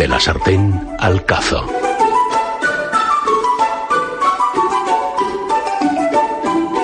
De la sartén al cazo.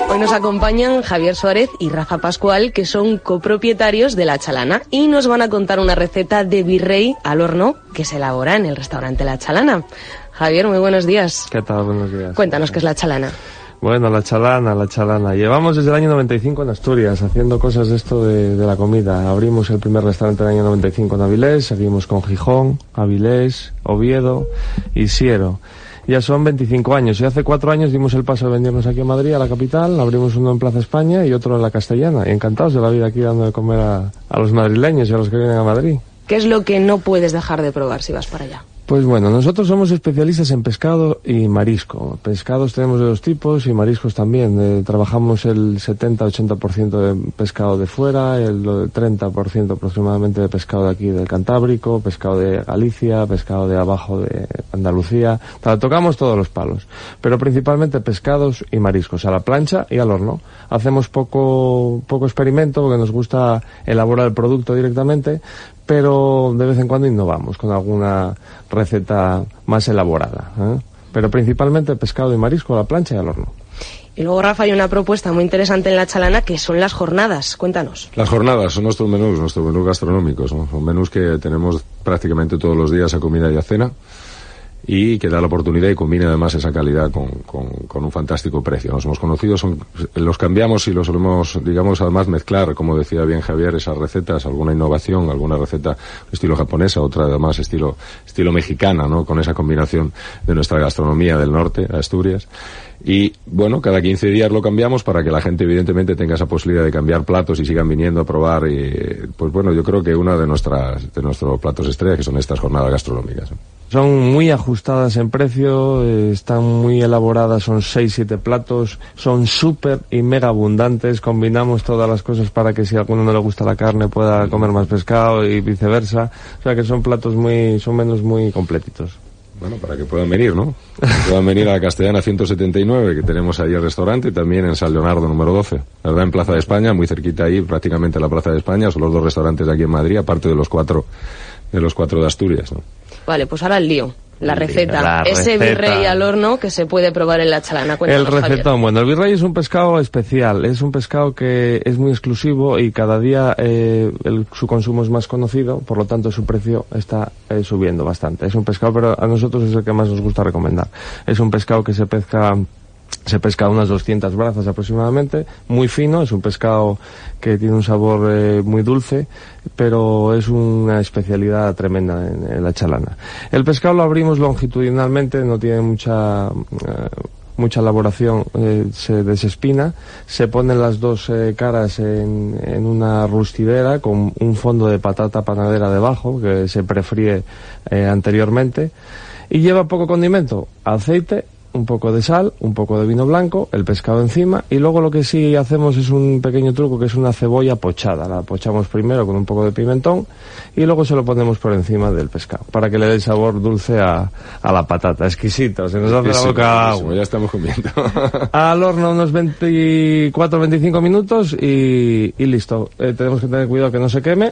Hoy nos acompañan Javier Suárez y Rafa Pascual, que son copropietarios de La Chalana, y nos van a contar una receta de virrey al horno que se elabora en el restaurante La Chalana. Javier, muy buenos días. ¿Qué tal? Buenos días. Cuéntanos qué es La Chalana. Bueno, la chalana, la chalana. Llevamos desde el año 95 en Asturias haciendo cosas de esto de, la comida. Abrimos el primer restaurante en el año 95 en Avilés, seguimos con Gijón, Avilés, Oviedo y Siero. Ya son 25 años y hace cuatro años dimos el paso de venirnos aquí a Madrid, a la capital, abrimos uno en Plaza España y otro en la Castellana. Y encantados de la vida aquí dando de comer a, a los madrileños y a los que vienen a Madrid. ¿Qué es lo que no puedes dejar de probar si vas para allá? Pues bueno, nosotros somos especialistas en pescado y marisco. Pescados tenemos de dos tipos y mariscos también. Eh, trabajamos el 70-80% de pescado de fuera, el 30% aproximadamente de pescado de aquí del Cantábrico, pescado de Galicia, pescado de abajo de Andalucía. Tocamos todos los palos, pero principalmente pescados y mariscos, a la plancha y al horno. Hacemos poco, poco experimento porque nos gusta elaborar el producto directamente, pero de vez en cuando innovamos con alguna receta más elaborada. ¿eh? Pero principalmente pescado y marisco a la plancha y al horno. Y luego, Rafa, hay una propuesta muy interesante en La Chalana que son las jornadas. Cuéntanos. Las jornadas son nuestros menús, nuestros menús gastronómicos. ¿no? Son menús que tenemos prácticamente todos los días a comida y a cena y que da la oportunidad y combina además esa calidad con, con- con un fantástico precio. Nos hemos conocido, son, los cambiamos y los solemos, digamos, además mezclar, como decía bien Javier, esas recetas, alguna innovación, alguna receta estilo japonesa, otra además estilo, estilo mexicana, ¿no? Con esa combinación de nuestra gastronomía del norte, Asturias. Y bueno, cada 15 días lo cambiamos para que la gente evidentemente tenga esa posibilidad de cambiar platos y sigan viniendo a probar. Y pues bueno, yo creo que una de nuestras de nuestros platos estrella que son estas jornadas gastronómicas. Son muy ajustadas en precio, eh, están muy elaboradas, son 6-7 platos, son súper y mega abundantes, combinamos todas las cosas para que si a alguno no le gusta la carne pueda comer más pescado y viceversa. O sea que son platos muy, son menús muy completitos. Bueno, para que puedan venir, ¿no? Que puedan venir a la Castellana 179, que tenemos ahí el restaurante, y también en San Leonardo número 12, ¿verdad? En Plaza de España, muy cerquita ahí, prácticamente la Plaza de España, son los dos restaurantes de aquí en Madrid, aparte de los cuatro, de los cuatro de Asturias, ¿no? Vale, pues ahora el lío. La receta. la Ese receta. virrey al horno que se puede probar en La Chalana. El Cuéntanos, Javier. recetón, bueno, el virrey es un pescado especial, es un pescado que es muy exclusivo y cada día eh, el- su consumo es más conocido, por lo tanto su precio está eh, subiendo bastante. Es un pescado, pero a nosotros es el que más nos gusta recomendar. Es un pescado que se pesca se pesca unas 200 brazas aproximadamente, muy fino, es un pescado que tiene un sabor eh, muy dulce, pero es una especialidad tremenda en, la chalana. El pescado lo abrimos longitudinalmente, no tiene mucha eh, mucha elaboración, eh, se desespina, se ponen las dos caras en, en una rustidera con un fondo de patata panadera debajo que se prefríe anteriormente y lleva poco condimento, aceite, un poco de sal, un poco de vino blanco, el pescado encima y luego lo que sí hacemos es un pequeño truco que es una cebolla pochada. La pochamos primero con un poco de pimentón y luego se lo ponemos por encima del pescado para que le dé el sabor dulce a, a la patata. Exquisito, se nos hace la boca agua. ya estamos comiendo. Al horno unos 24-25 minutos y, y listo. Eh, tenemos que tener cuidado que no se queme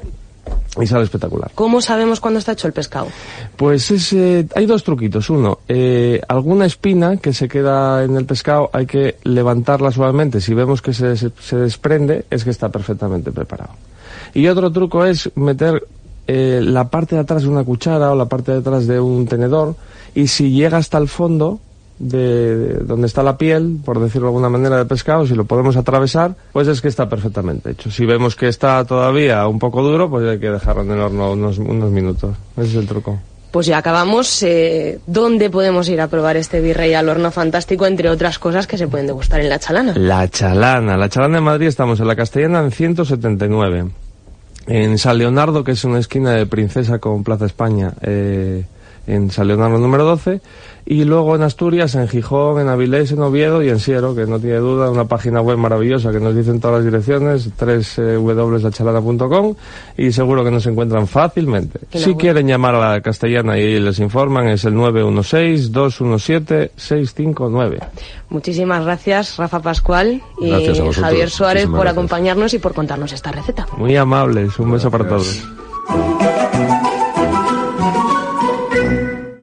y sale espectacular. ¿Cómo sabemos cuándo está hecho el pescado? Pues es, eh, hay dos truquitos. Uno, eh, alguna espina que se queda en el pescado hay que levantarla suavemente. Si vemos que se, se- desprende, es que está perfectamente preparado. Y otro truco es meter eh, la parte de atrás de una cuchara o la parte de atrás de un tenedor y si llega hasta el fondo de, de donde está la piel, por decirlo de alguna manera, del pescado, si lo podemos atravesar, pues es que está perfectamente hecho. Si vemos que está todavía un poco duro, pues hay que dejarlo en el horno unos, unos minutos. Ese es el truco. Pues ya acabamos. Eh, ¿Dónde podemos ir a probar este virrey al horno fantástico, entre otras cosas que se pueden degustar en La Chalana? La Chalana. La Chalana de Madrid estamos en la Castellana en 179. En San Leonardo, que es una esquina de Princesa con Plaza España, eh, en San Leonardo número 12. Y luego en Asturias, en Gijón, en Avilés, en Oviedo y en Siero, que no tiene duda, una página web maravillosa que nos dicen todas las direcciones, www.lachalana.com y seguro que nos encuentran fácilmente. Si quieren llamar a la castellana y les informan, es el 916-217-659. Muchísimas gracias, Rafa Pascual y Gracias vosotros. Javier Suárez, Muchísimas por gracias. acompañarnos y por contarnos esta receta. Muy amables, un beso para Gracias. todos.